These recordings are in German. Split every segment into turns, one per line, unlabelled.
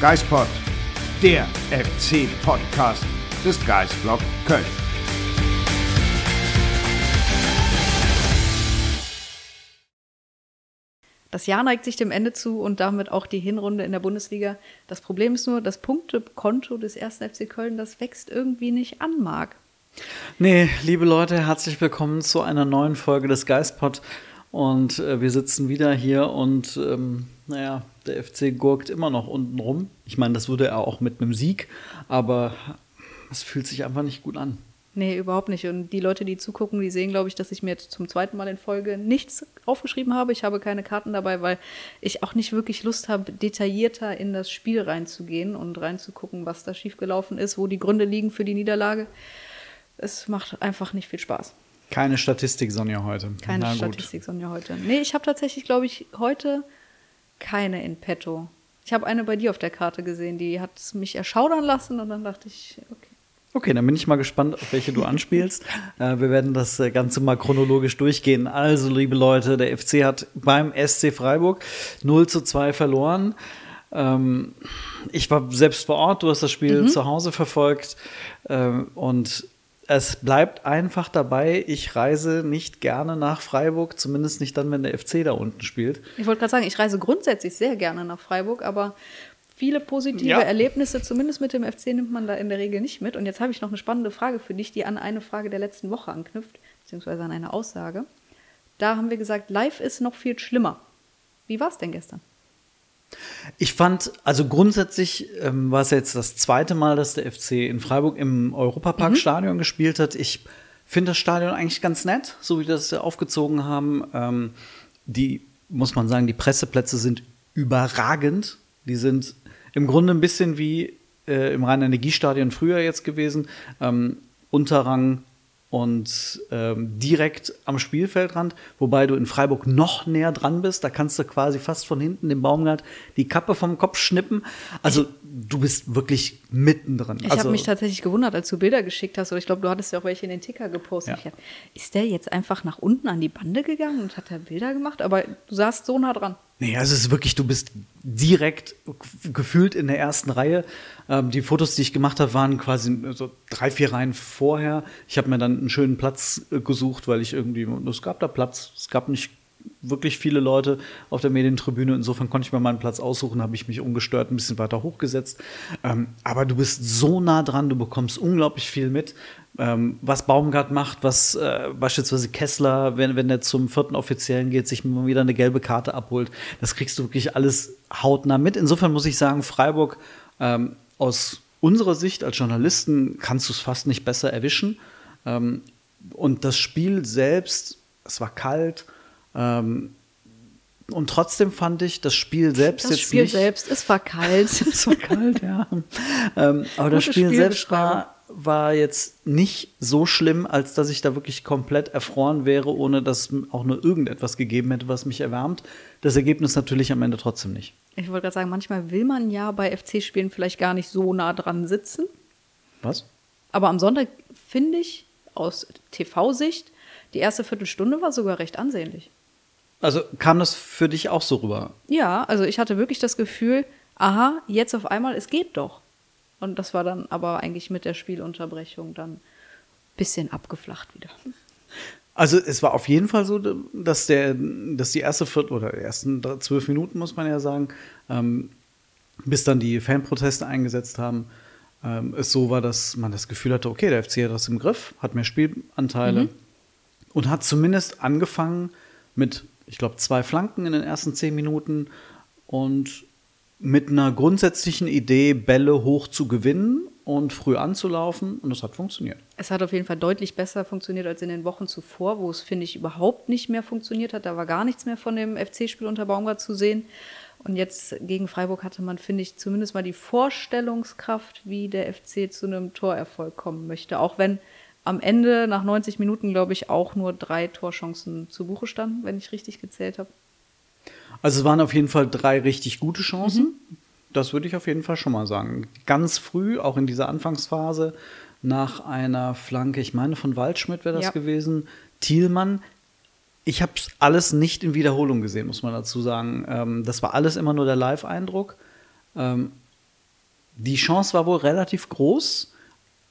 Geispod, der FC-Podcast des Geisblog Köln.
Das Jahr neigt sich dem Ende zu und damit auch die Hinrunde in der Bundesliga. Das Problem ist nur, das Punktekonto des 1. FC Köln, das wächst irgendwie nicht an, Marc.
Nee, liebe Leute, herzlich willkommen zu einer neuen Folge des Geistpod. Und äh, wir sitzen wieder hier und ähm, naja, der FC gurkt immer noch unten rum. Ich meine, das würde er auch mit einem Sieg, aber es fühlt sich einfach nicht gut an.
Nee, überhaupt nicht. Und die Leute, die zugucken, die sehen, glaube ich, dass ich mir jetzt zum zweiten Mal in Folge nichts aufgeschrieben habe. Ich habe keine Karten dabei, weil ich auch nicht wirklich Lust habe, detaillierter in das Spiel reinzugehen und reinzugucken, was da schiefgelaufen ist, wo die Gründe liegen für die Niederlage. Es macht einfach nicht viel Spaß.
Keine Statistik, Sonja, heute.
Keine Statistik, Sonja, heute. Nee, ich habe tatsächlich, glaube ich, heute keine in petto. Ich habe eine bei dir auf der Karte gesehen, die hat mich erschaudern lassen und dann dachte ich, okay.
Okay, dann bin ich mal gespannt, auf welche du anspielst. äh, wir werden das äh, Ganze mal chronologisch durchgehen. Also, liebe Leute, der FC hat beim SC Freiburg 0 zu 2 verloren. Ähm, ich war selbst vor Ort, du hast das Spiel mhm. zu Hause verfolgt. Ähm, und es bleibt einfach dabei, ich reise nicht gerne nach Freiburg, zumindest nicht dann, wenn der FC da unten spielt.
Ich wollte gerade sagen, ich reise grundsätzlich sehr gerne nach Freiburg, aber viele positive ja. Erlebnisse, zumindest mit dem FC, nimmt man da in der Regel nicht mit. Und jetzt habe ich noch eine spannende Frage für dich, die an eine Frage der letzten Woche anknüpft, beziehungsweise an eine Aussage. Da haben wir gesagt, live ist noch viel schlimmer. Wie war es denn gestern?
Ich fand, also grundsätzlich ähm, war es jetzt das zweite Mal, dass der FC in Freiburg im Europaparkstadion mhm. gespielt hat. Ich finde das Stadion eigentlich ganz nett, so wie das aufgezogen haben. Ähm, die, muss man sagen, die Presseplätze sind überragend. Die sind im Grunde ein bisschen wie äh, im Rhein-Energiestadion früher jetzt gewesen. Ähm, Unterrang und ähm, direkt am Spielfeldrand, wobei du in Freiburg noch näher dran bist. Da kannst du quasi fast von hinten dem Baumgart die Kappe vom Kopf schnippen. Also du bist wirklich mittendrin.
Ich
also,
habe mich tatsächlich gewundert, als du Bilder geschickt hast, oder ich glaube, du hattest ja auch welche in den Ticker gepostet. Ja. Dachte, ist der jetzt einfach nach unten an die Bande gegangen und hat da Bilder gemacht? Aber du saßt so nah dran.
Nee, also es ist wirklich, du bist direkt gefühlt in der ersten Reihe. Ähm, die Fotos, die ich gemacht habe, waren quasi so drei, vier Reihen vorher. Ich habe mir dann einen schönen Platz äh, gesucht, weil ich irgendwie, es gab da Platz. Es gab nicht wirklich viele Leute auf der Medientribüne. Insofern konnte ich mir meinen Platz aussuchen, habe ich mich ungestört ein bisschen weiter hochgesetzt. Ähm, aber du bist so nah dran, du bekommst unglaublich viel mit ähm, was Baumgart macht, was äh, beispielsweise Kessler, wenn, wenn er zum vierten Offiziellen geht, sich mal wieder eine gelbe Karte abholt. Das kriegst du wirklich alles hautnah mit. Insofern muss ich sagen, Freiburg ähm, aus unserer Sicht als Journalisten kannst du es fast nicht besser erwischen. Ähm, und das Spiel selbst, es war kalt. Ähm, und trotzdem fand ich das Spiel selbst
das
jetzt
Spiel
nicht.
Das Spiel selbst, es war kalt.
es war kalt, ja. Ähm, aber das Spiel selbst war war jetzt nicht so schlimm, als dass ich da wirklich komplett erfroren wäre, ohne dass auch nur irgendetwas gegeben hätte, was mich erwärmt. Das Ergebnis natürlich am Ende trotzdem nicht.
Ich wollte gerade sagen, manchmal will man ja bei FC-Spielen vielleicht gar nicht so nah dran sitzen.
Was?
Aber am Sonntag finde ich aus TV-Sicht, die erste Viertelstunde war sogar recht ansehnlich.
Also kam das für dich auch so rüber?
Ja, also ich hatte wirklich das Gefühl, aha, jetzt auf einmal, es geht doch. Und das war dann aber eigentlich mit der Spielunterbrechung dann ein bisschen abgeflacht wieder.
Also es war auf jeden Fall so, dass der, dass die erste Viertel oder ersten zwölf Minuten, muss man ja sagen, ähm, bis dann die Fanproteste eingesetzt haben, ähm, es so war, dass man das Gefühl hatte, okay, der FC hat das im Griff, hat mehr Spielanteile mhm. und hat zumindest angefangen mit, ich glaube, zwei Flanken in den ersten zehn Minuten und mit einer grundsätzlichen Idee, Bälle hoch zu gewinnen und früh anzulaufen und es hat funktioniert.
Es hat auf jeden Fall deutlich besser funktioniert als in den Wochen zuvor, wo es, finde ich, überhaupt nicht mehr funktioniert hat. Da war gar nichts mehr von dem FC-Spiel unter Baumgart zu sehen. Und jetzt gegen Freiburg hatte man, finde ich, zumindest mal die Vorstellungskraft, wie der FC zu einem Torerfolg kommen möchte. Auch wenn am Ende nach 90 Minuten, glaube ich, auch nur drei Torchancen zu Buche standen, wenn ich richtig gezählt habe.
Also es waren auf jeden Fall drei richtig gute Chancen. Mhm. Das würde ich auf jeden Fall schon mal sagen. Ganz früh, auch in dieser Anfangsphase, nach einer Flanke, ich meine von Waldschmidt wäre das ja. gewesen, Thielmann. Ich habe alles nicht in Wiederholung gesehen, muss man dazu sagen. Ähm, das war alles immer nur der Live-Eindruck. Ähm, die Chance war wohl relativ groß.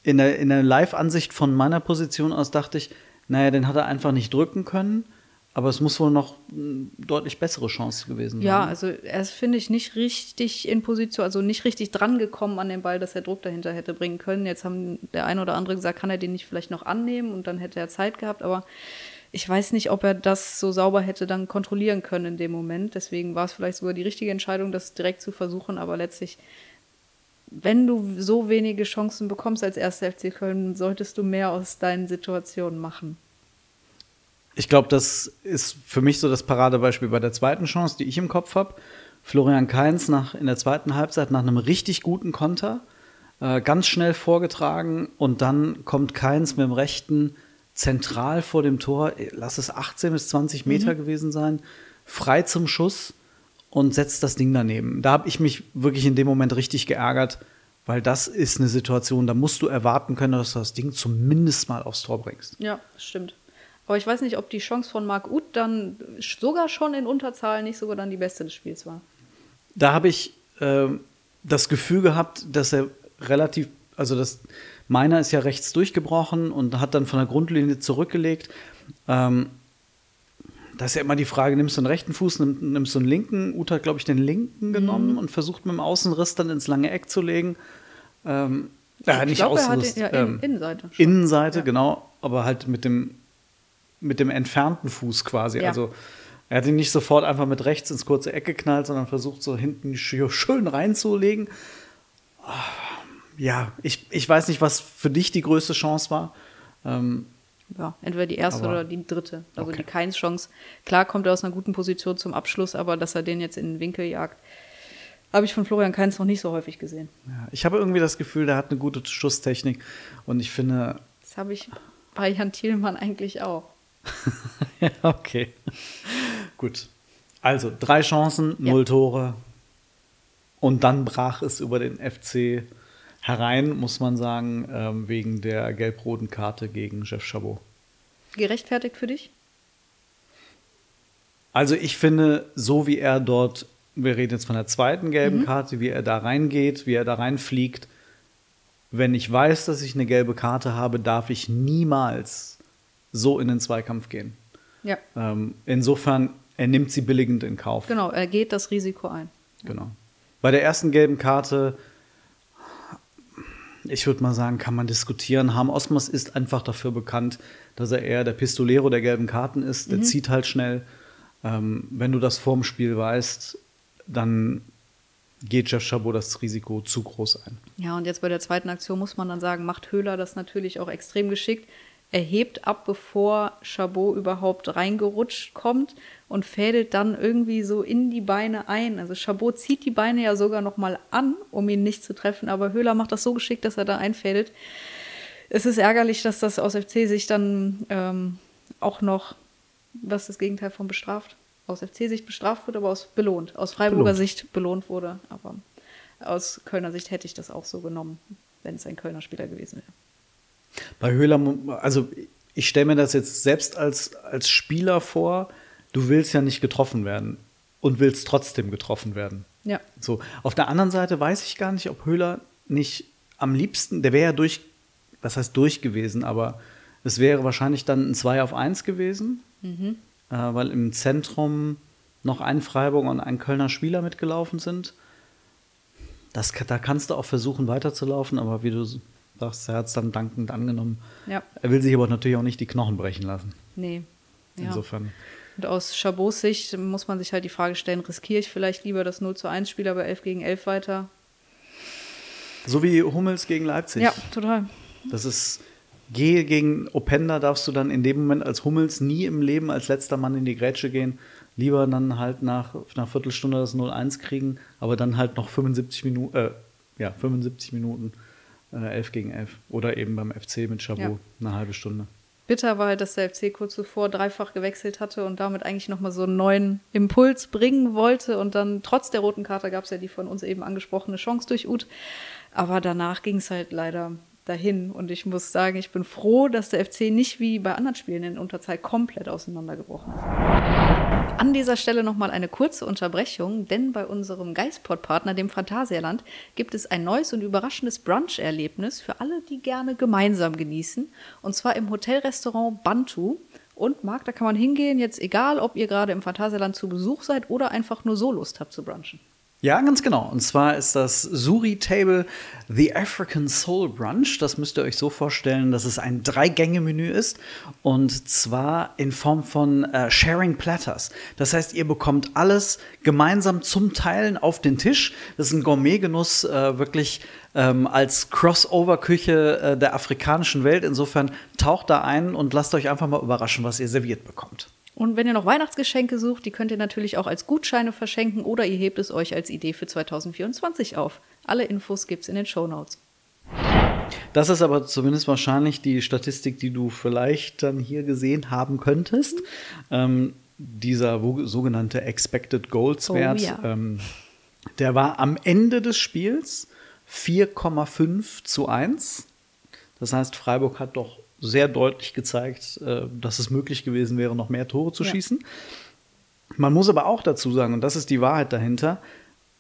In der, in der Live-Ansicht von meiner Position aus dachte ich, naja, den hat er einfach nicht drücken können. Aber es muss wohl noch eine deutlich bessere Chance gewesen sein.
Ja, also er ist, finde ich, nicht richtig in Position, also nicht richtig dran gekommen an den Ball, dass er Druck dahinter hätte bringen können. Jetzt haben der eine oder andere gesagt, kann er den nicht vielleicht noch annehmen und dann hätte er Zeit gehabt, aber ich weiß nicht, ob er das so sauber hätte dann kontrollieren können in dem Moment. Deswegen war es vielleicht sogar die richtige Entscheidung, das direkt zu versuchen, aber letztlich wenn du so wenige Chancen bekommst als erster FC Köln, solltest du mehr aus deinen Situationen machen.
Ich glaube, das ist für mich so das Paradebeispiel bei der zweiten Chance, die ich im Kopf habe. Florian Kainz nach, in der zweiten Halbzeit nach einem richtig guten Konter, äh, ganz schnell vorgetragen und dann kommt Kainz mit dem rechten zentral vor dem Tor, lass es 18 bis 20 Meter mhm. gewesen sein, frei zum Schuss und setzt das Ding daneben. Da habe ich mich wirklich in dem Moment richtig geärgert, weil das ist eine Situation, da musst du erwarten können, dass du das Ding zumindest mal aufs Tor bringst.
Ja, stimmt. Aber ich weiß nicht, ob die Chance von Marc Uth dann sogar schon in Unterzahl nicht sogar dann die beste des Spiels war.
Da habe ich äh, das Gefühl gehabt, dass er relativ, also das, meiner ist ja rechts durchgebrochen und hat dann von der Grundlinie zurückgelegt. Ähm, da ist ja immer die Frage, nimmst du den rechten Fuß, nimmst du den linken? Uta hat, glaube ich, den linken genommen mhm. und versucht mit dem Außenriss dann ins lange Eck zu legen. Ähm, ja, nicht glaub, Außenriss. Den, ja, ähm, Innenseite. Schon. Innenseite, ja. genau, aber halt mit dem, mit dem entfernten Fuß quasi. Ja. Also er hat ihn nicht sofort einfach mit rechts ins kurze Eck geknallt, sondern versucht so hinten schön reinzulegen. Ja, ich, ich weiß nicht, was für dich die größte Chance war. Ähm,
ja, entweder die erste aber, oder die dritte. Also okay. die Keins-Chance. Klar kommt er aus einer guten Position zum Abschluss, aber dass er den jetzt in den Winkel jagt, habe ich von Florian Keins noch nicht so häufig gesehen.
Ja, ich habe irgendwie das Gefühl, der hat eine gute Schusstechnik und ich finde.
Das habe ich bei Jan Thielmann eigentlich auch.
ja, okay. Gut. Also drei Chancen, null ja. Tore. Und dann brach es über den FC herein, muss man sagen, ähm, wegen der gelb-roten Karte gegen Jeff Chabot.
Gerechtfertigt für dich?
Also ich finde, so wie er dort, wir reden jetzt von der zweiten gelben mhm. Karte, wie er da reingeht, wie er da reinfliegt, wenn ich weiß, dass ich eine gelbe Karte habe, darf ich niemals so in den Zweikampf gehen.
Ja.
Ähm, insofern, er nimmt sie billigend in Kauf.
Genau, er geht das Risiko ein.
Genau. Bei der ersten gelben Karte ich würde mal sagen, kann man diskutieren. Harm Osmas ist einfach dafür bekannt, dass er eher der Pistolero der gelben Karten ist. Der mhm. zieht halt schnell. Ähm, wenn du das vorm Spiel weißt, dann geht Jeff Chabot das Risiko zu groß ein.
Ja, und jetzt bei der zweiten Aktion muss man dann sagen, macht Höhler das natürlich auch extrem geschickt. Er hebt ab, bevor Chabot überhaupt reingerutscht kommt und fädelt dann irgendwie so in die Beine ein. Also Chabot zieht die Beine ja sogar noch mal an, um ihn nicht zu treffen, aber Höhler macht das so geschickt, dass er da einfädelt. Es ist ärgerlich, dass das aus FC sich dann ähm, auch noch, was das Gegenteil von bestraft, aus FC-Sicht bestraft wurde, aber aus belohnt, aus Freiburger belohnt. Sicht belohnt wurde. Aber aus Kölner Sicht hätte ich das auch so genommen, wenn es ein Kölner Spieler gewesen wäre.
Bei Höhler, also ich stelle mir das jetzt selbst als, als Spieler vor, du willst ja nicht getroffen werden und willst trotzdem getroffen werden.
Ja.
So. Auf der anderen Seite weiß ich gar nicht, ob Höhler nicht am liebsten, der wäre ja durch, was heißt durch gewesen, aber es wäre wahrscheinlich dann ein 2 auf 1 gewesen, mhm. äh, weil im Zentrum noch ein Freiburger und ein Kölner Spieler mitgelaufen sind. Das, da kannst du auch versuchen weiterzulaufen, aber wie du sagst, er hat es dann dankend angenommen.
Ja.
Er will sich aber natürlich auch nicht die Knochen brechen lassen.
Nee.
Ja. Insofern.
Und aus Chabots Sicht muss man sich halt die Frage stellen, riskiere ich vielleicht lieber das 0 zu 1 Spiel, aber 11 gegen 11 weiter?
So wie Hummels gegen Leipzig.
Ja, total.
Das ist, gehe gegen Openda, darfst du dann in dem Moment als Hummels nie im Leben als letzter Mann in die Grätsche gehen. Lieber dann halt nach einer Viertelstunde das 0-1 kriegen, aber dann halt noch 75 Minuten, äh, ja, 75 Minuten äh, 11 gegen 11. Oder eben beim FC mit Chabot ja. eine halbe Stunde.
Bitter war halt, dass der FC kurz zuvor dreifach gewechselt hatte und damit eigentlich nochmal so einen neuen Impuls bringen wollte. Und dann trotz der roten Karte gab es ja die von uns eben angesprochene Chance durch Ut. Aber danach ging es halt leider dahin. Und ich muss sagen, ich bin froh, dass der FC nicht wie bei anderen Spielen in Unterzahl komplett auseinandergebrochen ist. An dieser Stelle nochmal eine kurze Unterbrechung, denn bei unserem Geistpod-Partner, dem Phantasialand, gibt es ein neues und überraschendes Brunch-Erlebnis für alle, die gerne gemeinsam genießen. Und zwar im Hotelrestaurant Bantu. Und Marc, da kann man hingehen, jetzt egal, ob ihr gerade im Phantasialand zu Besuch seid oder einfach nur so Lust habt zu brunchen.
Ja, ganz genau. Und zwar ist das Suri Table The African Soul Brunch. Das müsst ihr euch so vorstellen, dass es ein Drei-Gänge-Menü ist. Und zwar in Form von äh, Sharing Platters. Das heißt, ihr bekommt alles gemeinsam zum Teilen auf den Tisch. Das ist ein Gourmet-Genuss, äh, wirklich ähm, als Crossover-Küche äh, der afrikanischen Welt. Insofern taucht da ein und lasst euch einfach mal überraschen, was ihr serviert bekommt.
Und wenn ihr noch Weihnachtsgeschenke sucht, die könnt ihr natürlich auch als Gutscheine verschenken oder ihr hebt es euch als Idee für 2024 auf. Alle Infos gibt's in den Show Notes.
Das ist aber zumindest wahrscheinlich die Statistik, die du vielleicht dann hier gesehen haben könntest. Ähm, dieser sogenannte Expected Goals Wert,
Oh, ja.
ähm, der war am Ende des Spiels 4,5 zu 1. Das heißt, Freiburg hat doch sehr deutlich gezeigt, äh, dass es möglich gewesen wäre, noch mehr Tore zu
Ja.
schießen. Man muss aber auch dazu sagen, und das ist die Wahrheit dahinter,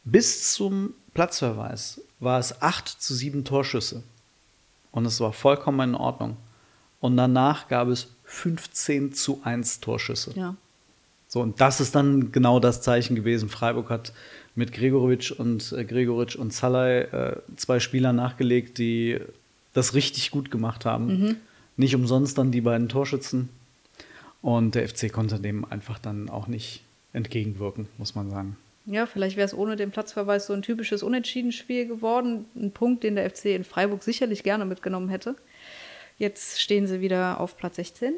bis zum Platzverweis war es 8 zu 7 Torschüsse. Und es war vollkommen in Ordnung. Und danach gab es 15 zu 1 Torschüsse.
Ja.
So, und das ist dann genau das Zeichen gewesen. Freiburg hat mit Gregoritsch und äh, Gregoritsch und Salai äh, zwei Spieler nachgelegt, die das richtig gut gemacht haben. Nicht umsonst dann die beiden Torschützen. Und der FC konnte dem einfach dann auch nicht entgegenwirken, muss man sagen.
Ja, vielleicht wäre es ohne den Platzverweis so ein typisches Unentschieden-Spiel geworden. Ein Punkt, den der FC in Freiburg sicherlich gerne mitgenommen hätte. Jetzt stehen sie wieder auf Platz 16.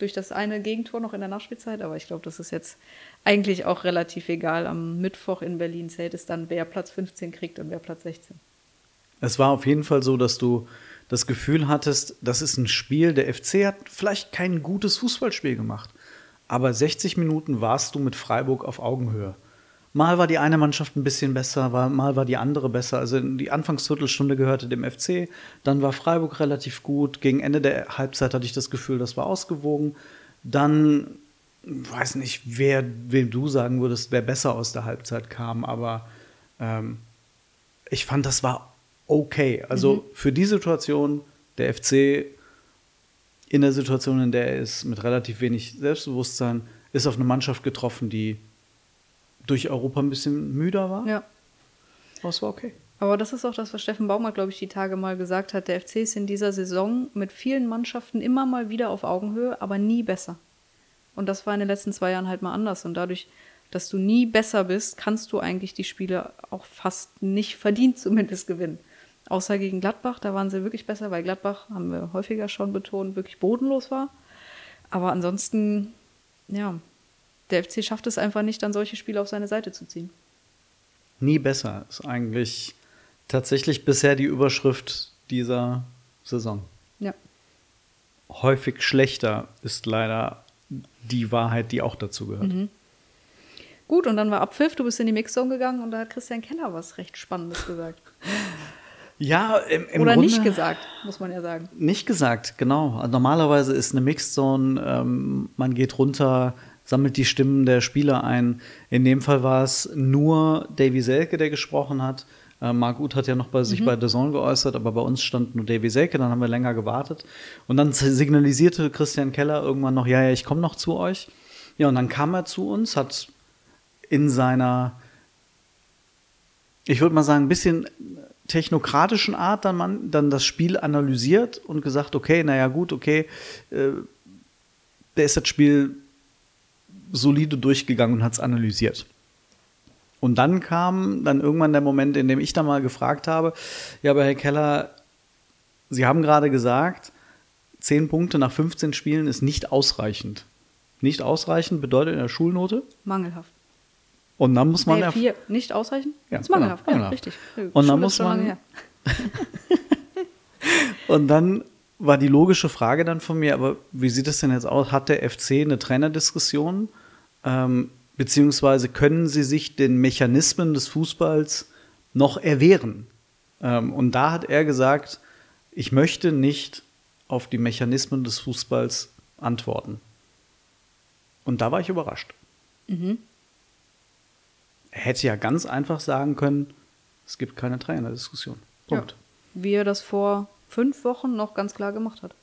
Durch das eine Gegentor noch in der Nachspielzeit. Aber ich glaube, das ist jetzt eigentlich auch relativ egal. Am Mittwoch in Berlin zählt es dann, wer Platz 15 kriegt und wer Platz 16.
Es war auf jeden Fall so, dass du das Gefühl hattest, das ist ein Spiel, der FC hat vielleicht kein gutes Fußballspiel gemacht, aber 60 Minuten warst du mit Freiburg auf Augenhöhe. Mal war die eine Mannschaft ein bisschen besser, mal war die andere besser. Also die Anfangsviertelstunde gehörte dem FC, dann war Freiburg relativ gut. Gegen Ende der Halbzeit hatte ich das Gefühl, das war ausgewogen. Dann weiß nicht, wer, wem du sagen würdest, wer besser aus der Halbzeit kam, aber ähm, ich fand, das war okay. Also für die Situation, der FC in der Situation, in der er ist, mit relativ wenig Selbstbewusstsein, ist auf eine Mannschaft getroffen, die durch Europa ein bisschen müder war.
Ja.
Aber es war okay.
Aber das ist auch das, was Steffen Baumgart, glaube ich, die Tage mal gesagt hat. Der FC ist in dieser Saison mit vielen Mannschaften immer mal wieder auf Augenhöhe, aber nie besser. Und das war in den letzten zwei Jahren halt mal anders. Und dadurch, dass du nie besser bist, kannst du eigentlich die Spiele auch fast nicht verdient zumindest gewinnen. Außer gegen Gladbach, da waren sie wirklich besser, weil Gladbach, haben wir häufiger schon betont, wirklich bodenlos war. Aber ansonsten, ja, der FC schafft es einfach nicht, dann solche Spiele auf seine Seite zu ziehen.
Nie besser ist eigentlich tatsächlich bisher die Überschrift dieser Saison.
Ja.
Häufig schlechter ist leider die Wahrheit, die auch dazu gehört.
Gut, und dann war Abpfiff, du bist in die Mixzone gegangen und da hat Christian Keller was recht Spannendes gesagt.
Ja, im, im
Oder
Grunde
nicht gesagt, muss man ja sagen.
Nicht gesagt, genau. Also Normalerweise ist eine Mixed Zone, ähm, man geht runter, sammelt die Stimmen der Spieler ein. In dem Fall war es nur Davy Selke, der gesprochen hat. Äh, Marc Uth hat ja noch bei sich bei The Zone geäußert, aber bei uns stand nur Davy Selke, dann haben wir länger gewartet. Und dann signalisierte Christian Keller irgendwann noch, ja, ja, ich komme noch zu euch. Ja, und dann kam er zu uns, hat in seiner, ich würde mal sagen, ein bisschen technokratischen Art dann, man, dann das Spiel analysiert und gesagt, okay, naja gut, okay, äh, der ist das Spiel solide durchgegangen und hat es analysiert. Und dann kam dann irgendwann der Moment, in dem ich dann mal gefragt habe, ja, aber Herr Keller, Sie haben gerade gesagt, 10 Punkte nach 15 Spielen ist nicht ausreichend. Nicht ausreichend bedeutet in der Schulnote.
Mangelhaft.
Und dann muss man
Nee, vier, nicht ausreichend?
Ja,
ist mangelhaft,
genau,
ja,
mangelhaft.
richtig.
Und dann muss man-. Und dann war die logische Frage dann von mir, aber wie sieht es denn jetzt aus? Hat der FC eine Trainerdiskussion? Ähm, beziehungsweise können sie sich den Mechanismen des Fußballs noch erwehren? Ähm, und da hat er gesagt, ich möchte nicht auf die Mechanismen des Fußballs antworten. Und da war ich überrascht. Er hätte ja ganz einfach sagen können, es gibt keine Trainerdiskussion. Punkt.
Wie er das vor fünf Wochen noch ganz klar gemacht hat.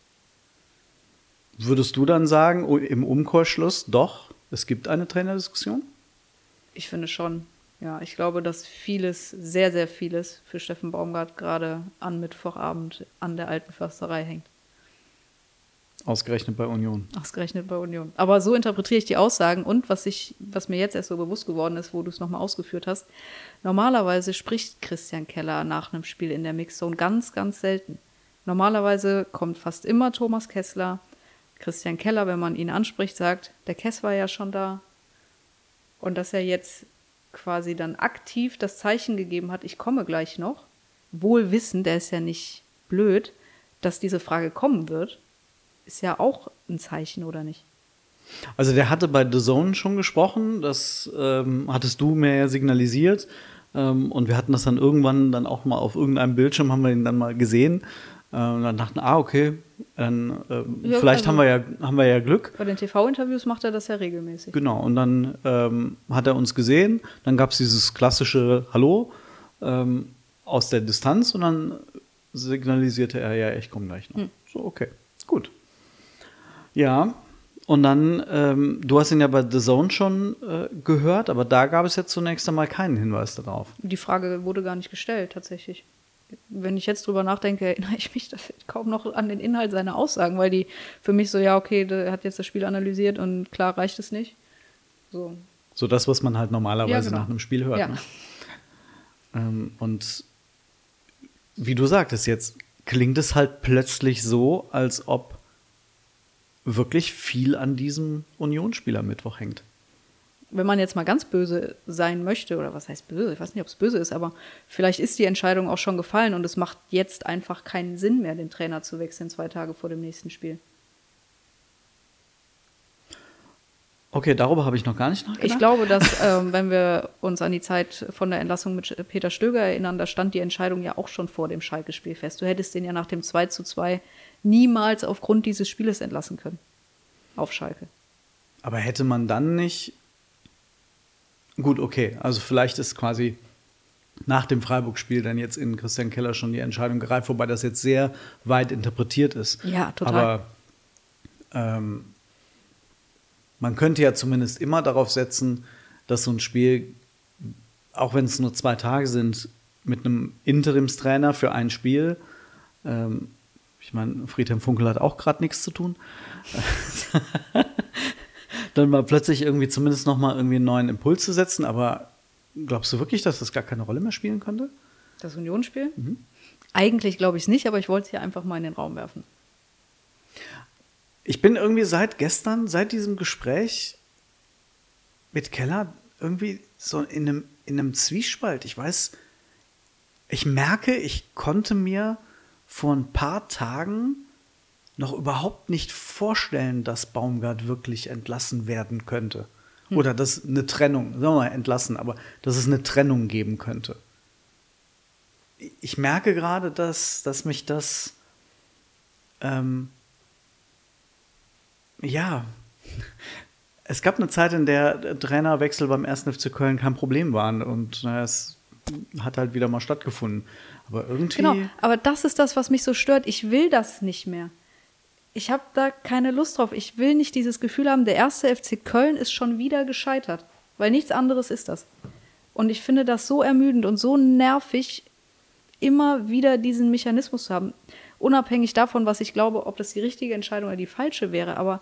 Würdest du dann sagen, oh, im Umkehrschluss, doch, es gibt eine Trainerdiskussion?
Ich finde schon. Ja, ich glaube, dass vieles, sehr, sehr vieles für Steffen Baumgart gerade an Mittwochabend an der alten Försterei hängt.
Ausgerechnet bei Union.
Ausgerechnet bei Union. Aber so interpretiere ich die Aussagen und was ich, was mir jetzt erst so bewusst geworden ist, wo du es nochmal ausgeführt hast. Normalerweise spricht Christian Keller nach einem Spiel in der Mixzone ganz, ganz selten. Normalerweise kommt fast immer Thomas Kessler. Christian Keller, wenn man ihn anspricht, sagt, der Kess war ja schon da. Und dass er jetzt quasi dann aktiv das Zeichen gegeben hat, ich komme gleich noch, wohl wissend, der ist ja nicht blöd, dass diese Frage kommen wird, ist ja auch ein Zeichen, oder nicht?
Also der hatte bei The Zone schon gesprochen, das ähm, hattest du mir ja signalisiert. Ähm, und wir hatten das dann irgendwann dann auch mal auf irgendeinem Bildschirm, haben wir ihn dann mal gesehen. Äh, und dann dachten, ah, okay, dann ähm,
Ja,
vielleicht
also-
haben, wir ja, haben wir ja Glück.
Bei den TV-Interviews macht er das ja regelmäßig.
Genau, und dann ähm, hat er uns gesehen, dann gab es dieses klassische Hallo ähm, aus der Distanz und dann signalisierte er, ja, ich komme gleich noch. So, okay, gut. Ja, und dann, ähm, du hast ihn ja bei The Zone schon äh, gehört, aber da gab es jetzt zunächst einmal keinen Hinweis darauf.
Die Frage wurde gar nicht gestellt, tatsächlich. Wenn ich jetzt drüber nachdenke, erinnere ich mich das kaum noch an den Inhalt seiner Aussagen, weil die für mich so, ja, okay, der hat jetzt das Spiel analysiert und klar reicht es nicht. So.
So das, was man halt normalerweise
Ja, genau.
nach einem Spiel hört.
Ja.
Ne? Ähm, und wie du sagtest jetzt, klingt es halt plötzlich so, als ob wirklich viel an diesem Unionsspieler Mittwoch hängt.
Wenn man jetzt mal ganz böse sein möchte, oder was heißt böse, ich weiß nicht, ob es böse ist, aber vielleicht ist die Entscheidung auch schon gefallen und es macht jetzt einfach keinen Sinn mehr, den Trainer zu wechseln, zwei Tage vor dem nächsten Spiel.
Okay, darüber habe ich noch gar nicht nachgedacht.
Ich glaube, dass, ähm, wenn wir uns an die Zeit von der Entlassung mit Peter Stöger erinnern, da stand die Entscheidung ja auch schon vor dem Schalke-Spiel fest. Du hättest den ja nach dem 2 zu 2 niemals aufgrund dieses Spieles entlassen können. Auf Schalke.
Aber hätte man dann nicht. Gut, okay. Also vielleicht ist quasi nach dem Freiburg-Spiel dann jetzt in Christian Keller schon die Entscheidung gereift, wobei das jetzt sehr weit interpretiert ist.
Ja, total.
Aber ähm, man könnte ja zumindest immer darauf setzen, dass so ein Spiel, auch wenn es nur zwei Tage sind, mit einem Interimstrainer für ein Spiel, ähm, ich meine, Friedhelm Funkel hat auch gerade nichts zu tun, dann mal plötzlich irgendwie zumindest noch mal irgendwie einen neuen Impuls zu setzen. Aber glaubst du wirklich, dass das gar keine Rolle mehr spielen könnte?
Das Unionsspiel? Eigentlich glaube ich es nicht, aber ich wollte es hier einfach mal in den Raum werfen.
Ich bin irgendwie seit gestern, seit diesem Gespräch mit Keller, irgendwie so in einem, in einem Zwiespalt. Ich weiß, ich merke, ich konnte mir vor ein paar Tagen noch überhaupt nicht vorstellen, dass Baumgart wirklich entlassen werden könnte. Oder dass eine Trennung, sagen wir mal entlassen, aber dass es eine Trennung geben könnte. Ich merke gerade, dass, dass mich das ähm, ja, es gab eine Zeit, in der Trainerwechsel beim 1. FC Köln kein Problem waren und naja, es hat halt wieder mal stattgefunden. Aber irgendwie.
Genau, aber das ist das, was mich so stört. Ich will das nicht mehr. Ich habe da keine Lust drauf. Ich will nicht dieses Gefühl haben, der erste FC Köln ist schon wieder gescheitert. Weil nichts anderes ist das. Und ich finde das so ermüdend und so nervig, immer wieder diesen Mechanismus zu haben. Unabhängig davon, was ich glaube, ob das die richtige Entscheidung oder die falsche wäre. Aber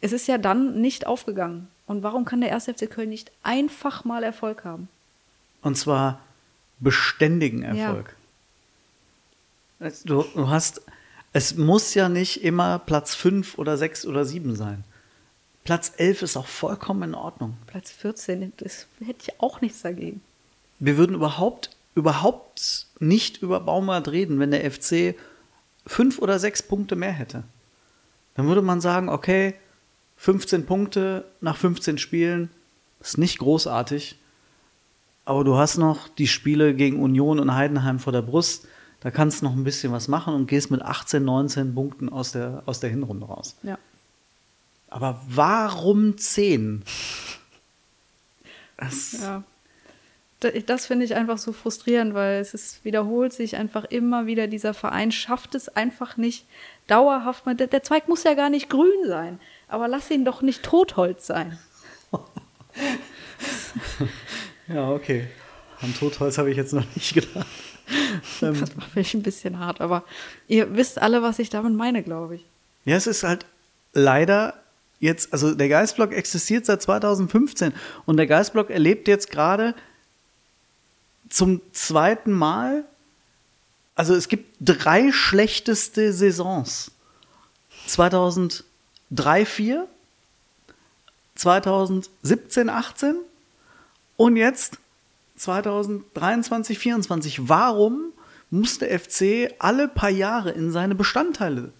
es ist ja dann nicht aufgegangen. Und warum kann der erste FC Köln nicht einfach mal Erfolg haben?
Und zwar beständigen Erfolg. Du, du hast, es muss ja nicht immer Platz 5 oder 6 oder 7 sein. Platz 11 ist auch vollkommen in Ordnung.
Platz 14, das hätte ich auch nichts dagegen.
Wir würden überhaupt, überhaupt nicht über Baumgart reden, wenn der FC fünf oder sechs Punkte mehr hätte. Dann würde man sagen, okay, 15 Punkte nach 15 Spielen ist nicht großartig, aber du hast noch die Spiele gegen Union und Heidenheim vor der Brust. Da kannst du noch ein bisschen was machen und gehst mit 18, 19 Punkten aus der, aus der Hinrunde raus.
Ja.
Aber warum 10? Das,
Ja. Da- Das finde ich einfach so frustrierend, weil es ist, wiederholt sich einfach immer wieder. Dieser Verein schafft es einfach nicht dauerhaft. Der, der Zweig muss ja gar nicht grün sein, aber lass ihn doch nicht Totholz sein.
ja, okay. An Totholz habe ich jetzt noch nicht gedacht. ähm,
Das war vielleicht ein bisschen hart, aber ihr wisst alle, was ich damit meine, glaube ich.
Ja, es ist halt leider jetzt, also der Geistblock existiert seit 2015 und der Geistblock erlebt jetzt gerade zum zweiten Mal, also es gibt drei schlechteste Saisons. 2003, 4, 2017, 18 und jetzt 2023, 24. Warum muss der FC alle paar Jahre in seine Bestandteile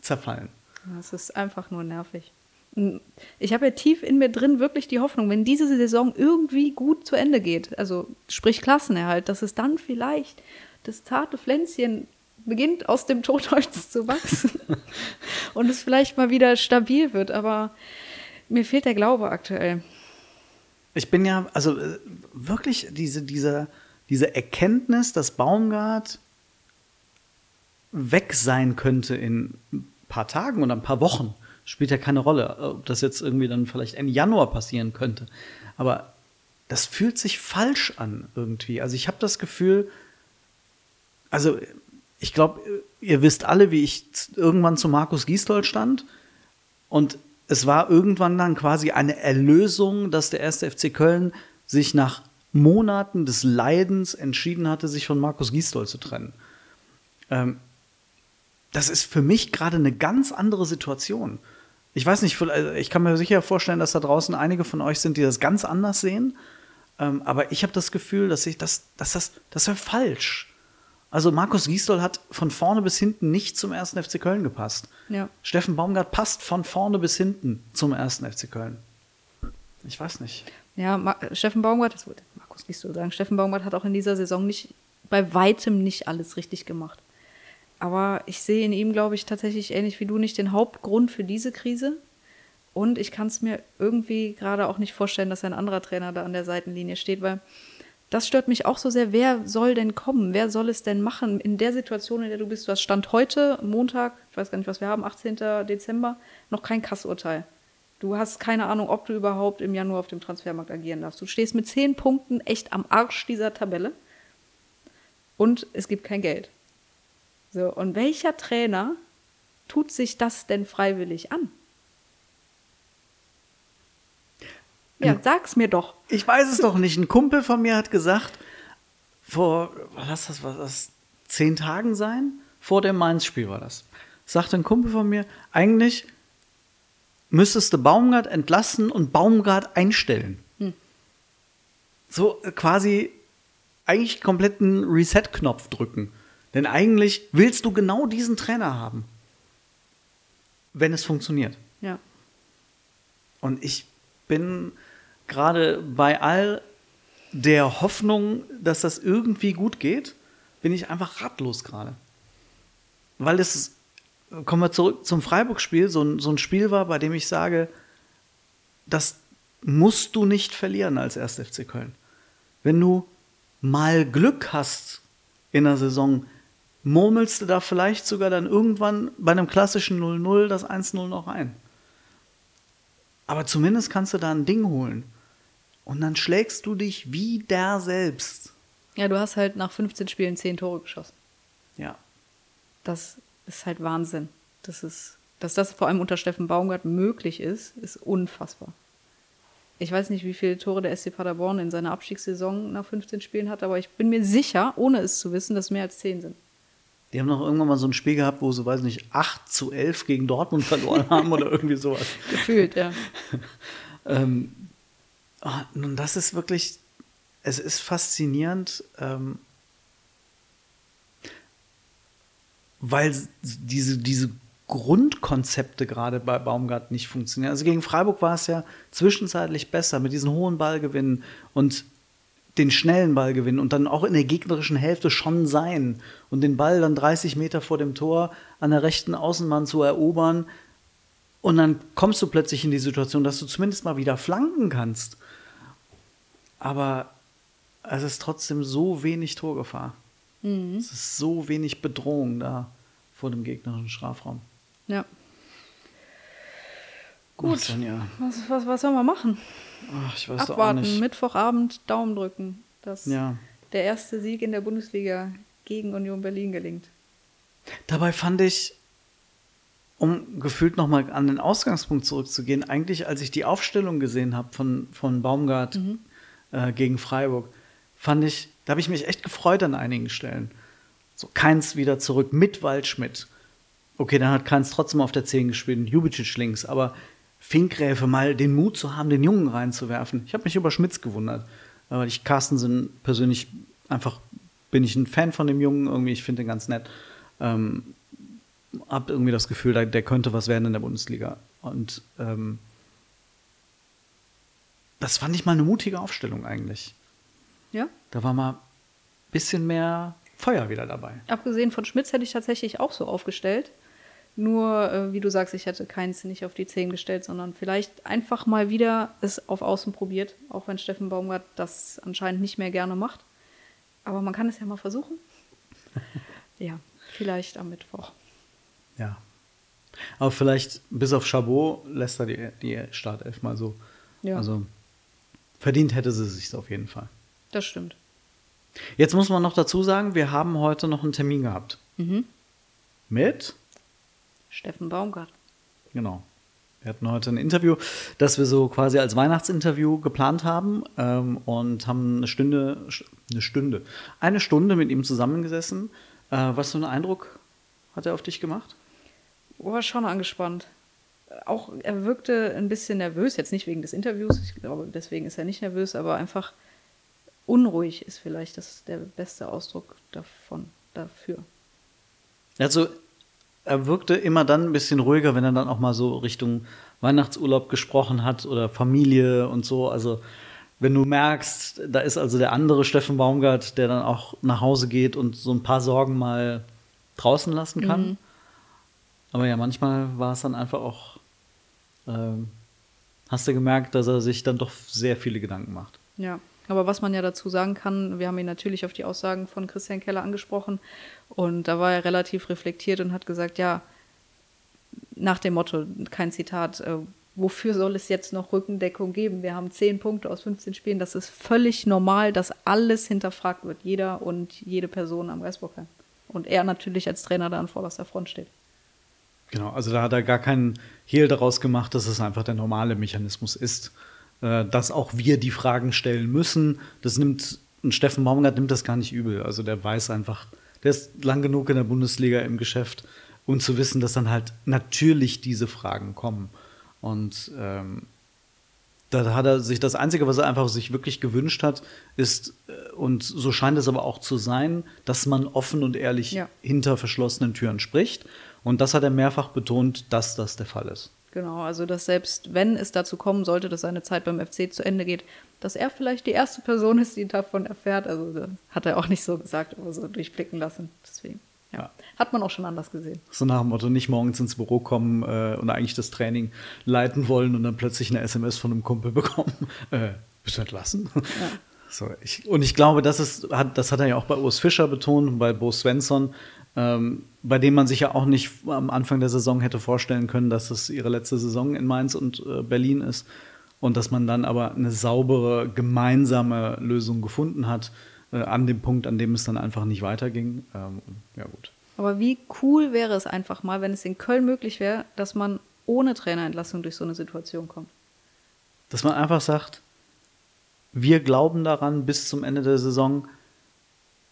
zerfallen?
Das ist einfach nur nervig. Ich habe ja tief in mir drin wirklich die Hoffnung, wenn diese Saison irgendwie gut zu Ende geht, also sprich Klassenerhalt, dass es dann vielleicht das zarte Pflänzchen beginnt aus dem Totholz zu wachsen und es vielleicht mal wieder stabil wird. Aber mir fehlt der Glaube aktuell.
Ich bin ja, also äh, wirklich diese, diese, diese Erkenntnis, dass Baumgart weg sein könnte in ein paar Tagen oder ein paar Wochen, spielt ja keine Rolle, ob das jetzt irgendwie dann vielleicht Ende Januar passieren könnte. Aber das fühlt sich falsch an irgendwie. Also ich habe das Gefühl, also ich glaube, ihr wisst alle, wie ich irgendwann zu Markus Gisdol stand. Und es war irgendwann dann quasi eine Erlösung, dass der erste FC Köln sich nach Monaten des Leidens entschieden hatte, sich von Markus Gisdol zu trennen. Ähm, das ist für mich gerade eine ganz andere Situation. Ich weiß nicht, vielleicht- ich kann mir sicher vorstellen, dass da draußen einige von euch sind, die das ganz anders sehen. Ähm, aber ich habe das Gefühl, dass ich das, dass das, das wäre falsch. Also Markus Gisdol hat von vorne bis hinten nicht zum ersten FC Köln gepasst.
Ja.
Steffen Baumgart passt von vorne bis hinten zum ersten FC Köln. Ich weiß nicht.
Ja, Ma Steffen Baumgart, das wollte Markus so sagen, Steffen Baumgart hat auch in dieser Saison nicht, bei weitem nicht alles richtig gemacht. Aber ich sehe in ihm, glaube ich, tatsächlich ähnlich wie du nicht den Hauptgrund für diese Krise. Und ich kann es mir irgendwie gerade auch nicht vorstellen, dass ein anderer Trainer da an der Seitenlinie steht, weil das stört mich auch so sehr. Wer soll denn kommen? Wer soll es denn machen in der Situation, in der du bist? Du hast Stand heute, Montag, ich weiß gar nicht, was wir haben, 18. Dezember, noch kein Kassurteil. Du hast keine Ahnung, ob du überhaupt im Januar auf dem Transfermarkt agieren darfst. Du stehst mit zehn Punkten echt am Arsch dieser Tabelle und es gibt kein Geld. So, und welcher Trainer tut sich das denn freiwillig an? Ja, sag's mir doch.
Ich weiß es doch nicht. Ein Kumpel von mir hat gesagt, vor, was das, was das, zehn Tagen sein? Vor dem Mainz-Spiel war das. Sagte ein Kumpel von mir, eigentlich müsstest du Baumgart entlassen und Baumgart einstellen. So äh, quasi eigentlich komplett einen Reset-Knopf drücken. Denn eigentlich willst du genau diesen Trainer haben. Wenn es funktioniert.
Ja.
Und ich bin gerade bei all der Hoffnung, dass das irgendwie gut geht, bin ich einfach ratlos gerade. Weil es, kommen wir zurück zum Freiburg-Spiel, so ein, so ein Spiel war, bei dem ich sage, das musst du nicht verlieren als 1. FC Köln. Wenn du mal Glück hast in der Saison, murmelst du da vielleicht sogar dann irgendwann bei einem klassischen 0-0 das 1-0 noch ein. Aber zumindest kannst du da ein Ding holen. Und dann schlägst du dich wieder selbst.
Ja, du hast halt nach 15 Spielen 10 Tore geschossen.
Ja.
Das ist halt Wahnsinn. Das ist, dass das vor allem unter Steffen Baumgart möglich ist, ist unfassbar. Ich weiß nicht, wie viele Tore der SC Paderborn in seiner Abstiegssaison nach 15 Spielen hat, aber ich bin mir sicher, ohne es zu wissen, dass mehr als 10 sind.
Die haben noch irgendwann mal so ein Spiel gehabt, wo sie, weiß nicht, 8 zu 11 gegen Dortmund verloren haben oder irgendwie sowas.
Gefühlt, ja.
Ähm, ah, nun, das ist wirklich, es ist faszinierend, ähm, weil diese, diese Grundkonzepte gerade bei Baumgart nicht funktionieren. Also gegen Freiburg war es ja zwischenzeitlich besser mit diesen hohen Ballgewinnen und den schnellen Ballgewinn und dann auch in der gegnerischen Hälfte schon sein und den Ball dann 30 Meter vor dem Tor an der rechten Außenbahn zu erobern. Und dann kommst du plötzlich in die Situation, dass du zumindest mal wieder flanken kannst. aber es ist trotzdem so wenig Torgefahr. Es ist so wenig Bedrohung da vor dem gegnerischen Strafraum.
Ja. Gut.
Sonja.
Was, was, was sollen wir machen?
Ach, ich weiß doch auch
Abwarten,
nicht.
Mittwochabend Daumen drücken, dass
Ja.
der erste Sieg in der Bundesliga gegen Union Berlin gelingt.
Dabei fand ich, um gefühlt nochmal an den Ausgangspunkt zurückzugehen, eigentlich, als ich die Aufstellung gesehen habe von, von Baumgart äh, gegen Freiburg, fand ich, da habe ich mich echt gefreut an einigen Stellen. So, Keins wieder zurück mit Waldschmidt. Okay, dann hat Keins trotzdem auf der 10 gespielt, Jubicic links, aber Finkgräfe mal den Mut zu haben, den Jungen reinzuwerfen. Ich habe mich über Schmitz gewundert, weil ich Carstensen persönlich einfach bin ich ein Fan von dem Jungen irgendwie, ich finde den ganz nett. Ähm, hab irgendwie das Gefühl, der, der könnte was werden in der Bundesliga. Und ähm, das fand ich mal eine mutige Aufstellung eigentlich.
Ja?
Da war mal ein bisschen mehr Feuer wieder dabei.
Abgesehen von Schmitz hätte ich tatsächlich auch so aufgestellt. Nur, äh, wie du sagst, ich hätte keins nicht auf die 10 gestellt, sondern vielleicht einfach mal wieder es auf Außen probiert, auch wenn Steffen Baumgart das anscheinend nicht mehr gerne macht. Aber man kann es ja mal versuchen. ja, vielleicht am Mittwoch.
Ja. Aber vielleicht bis auf Chabot lässt er die, die Startelf mal so.
Ja.
Also verdient hätte sie sich auf jeden Fall.
Das stimmt.
Jetzt muss man noch dazu sagen, wir haben heute noch einen Termin gehabt.
Mhm.
Mit?
Steffen Baumgart.
Genau. Wir hatten heute ein Interview, das wir so quasi als Weihnachtsinterview geplant haben ähm, und haben eine Stunde, eine Stunde, eine Stunde mit ihm zusammengesessen. Äh, was für einen Eindruck hat er auf dich gemacht?
War schon angespannt. Auch er wirkte ein bisschen nervös, jetzt nicht wegen des Interviews, ich glaube, deswegen ist er nicht nervös, aber einfach unruhig ist vielleicht das der beste Ausdruck davon, dafür.
Also, er wirkte immer dann ein bisschen ruhiger, wenn er dann auch mal so Richtung Weihnachtsurlaub gesprochen hat oder Familie und so. Also, wenn du merkst, da ist also der andere Steffen Baumgart, der dann auch nach Hause geht und so ein paar Sorgen mal draußen lassen kann. Aber ja, manchmal war es dann einfach auch, ähm, hast du gemerkt, dass er sich dann doch sehr viele Gedanken macht.
Ja, aber was man ja dazu sagen kann, wir haben ihn natürlich auf die Aussagen von Christian Keller angesprochen und da war er relativ reflektiert und hat gesagt, ja, nach dem Motto, kein Zitat, äh, wofür soll es jetzt noch Rückendeckung geben? Wir haben 10 Punkte aus 15 Spielen, das ist völlig normal, dass alles hinterfragt wird, jeder und jede Person am Geisbockheim. Und er natürlich als Trainer da an vorderster Front steht.
Genau, also da hat er gar keinen Hehl daraus gemacht, dass es einfach der normale Mechanismus ist, äh, dass auch wir die Fragen stellen müssen. Das nimmt, ein Steffen Baumgart nimmt das gar nicht übel. Also der weiß einfach, der ist lang genug in der Bundesliga im Geschäft, um zu wissen, dass dann halt natürlich diese Fragen kommen. Und ähm, da hat er sich das Einzige, was er einfach sich wirklich gewünscht hat, ist, äh, und so scheint es aber auch zu sein, dass man offen und ehrlich
Ja.
hinter verschlossenen Türen spricht. Und das hat er mehrfach betont, dass das der Fall ist.
Genau, also dass selbst wenn es dazu kommen sollte, dass seine Zeit beim FC zu Ende geht, dass er vielleicht die erste Person ist, die davon erfährt. Also das hat er auch nicht so gesagt, aber so durchblicken lassen. Deswegen, ja.
Ja.
Hat man auch schon anders gesehen.
So nach dem Motto, nicht morgens ins Büro kommen äh, und eigentlich das Training leiten wollen und dann plötzlich eine SMS von einem Kumpel bekommen. Äh, bist du entlassen? So, ich, und ich glaube, das, ist, hat, das hat er ja auch bei Urs Fischer betont und bei Bo Svensson, ähm, bei dem man sich ja auch nicht am Anfang der Saison hätte vorstellen können, dass es ihre letzte Saison in Mainz und äh, Berlin ist. Und dass man dann aber eine saubere, gemeinsame Lösung gefunden hat, äh, an dem Punkt, an dem es dann einfach nicht weiterging. Ähm, ja, gut.
Aber wie cool wäre es einfach mal, wenn es in Köln möglich wäre, dass man ohne Trainerentlassung durch so eine Situation kommt.
Dass man einfach sagt, wir glauben daran bis zum Ende der Saison,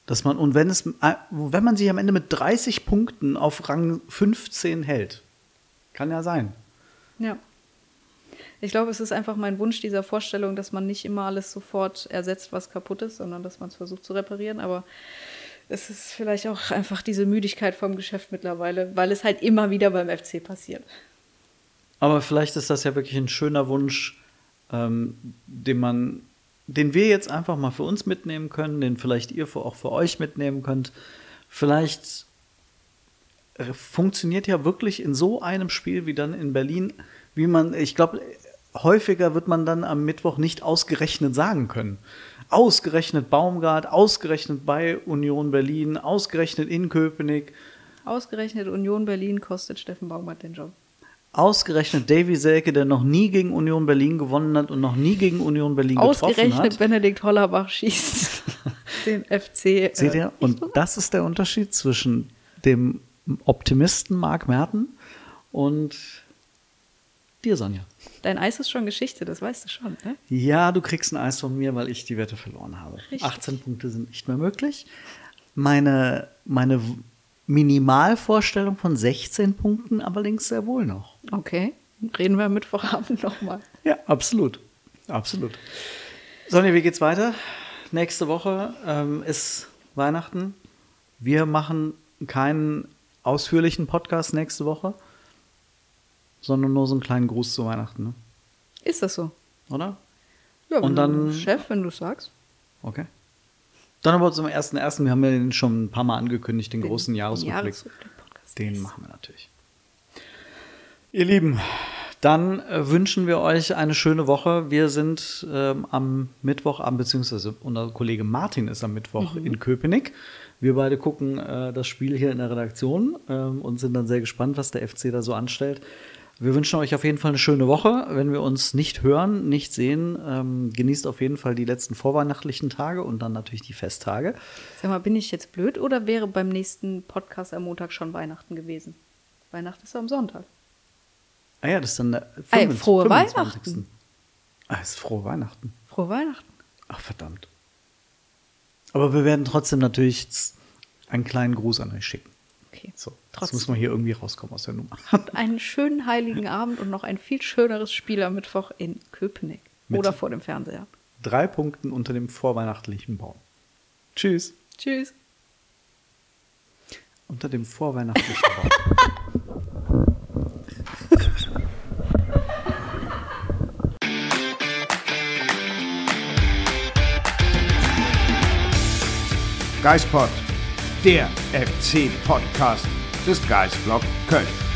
dass man, und wenn es, wenn man sich am Ende mit 30 Punkten auf Rang 15 hält, kann ja sein.
Ja. Ich glaube, es ist einfach mein Wunsch dieser Vorstellung, dass man nicht immer alles sofort ersetzt, was kaputt ist, sondern dass man es versucht zu reparieren. Aber es ist vielleicht auch einfach diese Müdigkeit vom Geschäft mittlerweile, weil es halt immer wieder beim FC passiert.
Aber vielleicht ist das ja wirklich ein schöner Wunsch, ähm, den man, den wir jetzt einfach mal für uns mitnehmen können, den vielleicht ihr auch für euch mitnehmen könnt. Vielleicht äh, funktioniert ja wirklich in so einem Spiel wie dann in Berlin, wie man, ich glaube, häufiger wird man dann am Mittwoch nicht ausgerechnet sagen können. Ausgerechnet Baumgart, ausgerechnet bei Union Berlin, ausgerechnet in Köpenick,
Ausgerechnet Union Berlin kostet Steffen Baumgart den Job.
Ausgerechnet Davy Selke, der noch nie gegen Union Berlin gewonnen hat und noch nie gegen Union Berlin getroffen
Ausgerechnet
hat.
Benedikt Hollerbach schießt den FC. äh,
Seht ihr? Und das ist der Unterschied zwischen dem Optimisten Marc Merten und dir, Sonja.
Dein Eis ist schon Geschichte, das weißt du schon, ne?
Ja, du kriegst ein Eis von mir, weil ich die Wette verloren habe.
Richtig.
18 Punkte sind nicht mehr möglich. Meine, meine Minimalvorstellung von 16 Punkten allerdings sehr wohl noch.
Okay, reden wir am Mittwochabend nochmal.
Ja, absolut. Absolut. Sonja, wie geht's weiter? Nächste Woche ähm, ist Weihnachten. Wir machen keinen ausführlichen Podcast nächste Woche, sondern nur so einen kleinen Gruß zu Weihnachten, ne?
Ist das so?
oder?
Ja,
Und dann-
du- Chef, wenn du sagst.
Okay. Dann aber zum ersten ersten. Wir haben ja den schon ein paar Mal angekündigt, den, großen Jahresrückblick.
Jahresrückblick-Podcast.
Den machen wir natürlich. Ihr Lieben, dann äh, wünschen wir euch eine schöne Woche. Wir sind ähm, am Mittwochabend, beziehungsweise unser Kollege Martin ist am Mittwoch in Köpenick. Wir beide gucken äh, das Spiel hier in der Redaktion ähm, und sind dann sehr gespannt, was der FC da so anstellt. Wir wünschen euch auf jeden Fall eine schöne Woche. Wenn wir uns nicht hören, nicht sehen, ähm, genießt auf jeden Fall die letzten vorweihnachtlichen Tage und dann natürlich die Festtage.
Sag mal, bin ich jetzt blöd oder wäre beim nächsten Podcast am Montag schon Weihnachten gewesen? Weihnachten ist am Sonntag.
Ah ja, das ist dann der
Ey,
25.
frohe
25..
Weihnachten.
Ah, es ist frohe Weihnachten.
Frohe Weihnachten.
Ach, verdammt. Aber wir werden trotzdem natürlich einen kleinen Gruß an euch schicken.
Okay.
So, das
Trotzdem.
muss man hier irgendwie rauskommen aus der Nummer.
Einen schönen heiligen Abend und noch ein viel schöneres Spiel am Mittwoch in Köpenick.
Mit-
Oder vor dem Fernseher.
Drei Punkten unter dem vorweihnachtlichen Baum. Tschüss.
Tschüss.
Unter dem vorweihnachtlichen Baum.
Geispod, der FC-Podcast des Geisblog Köln.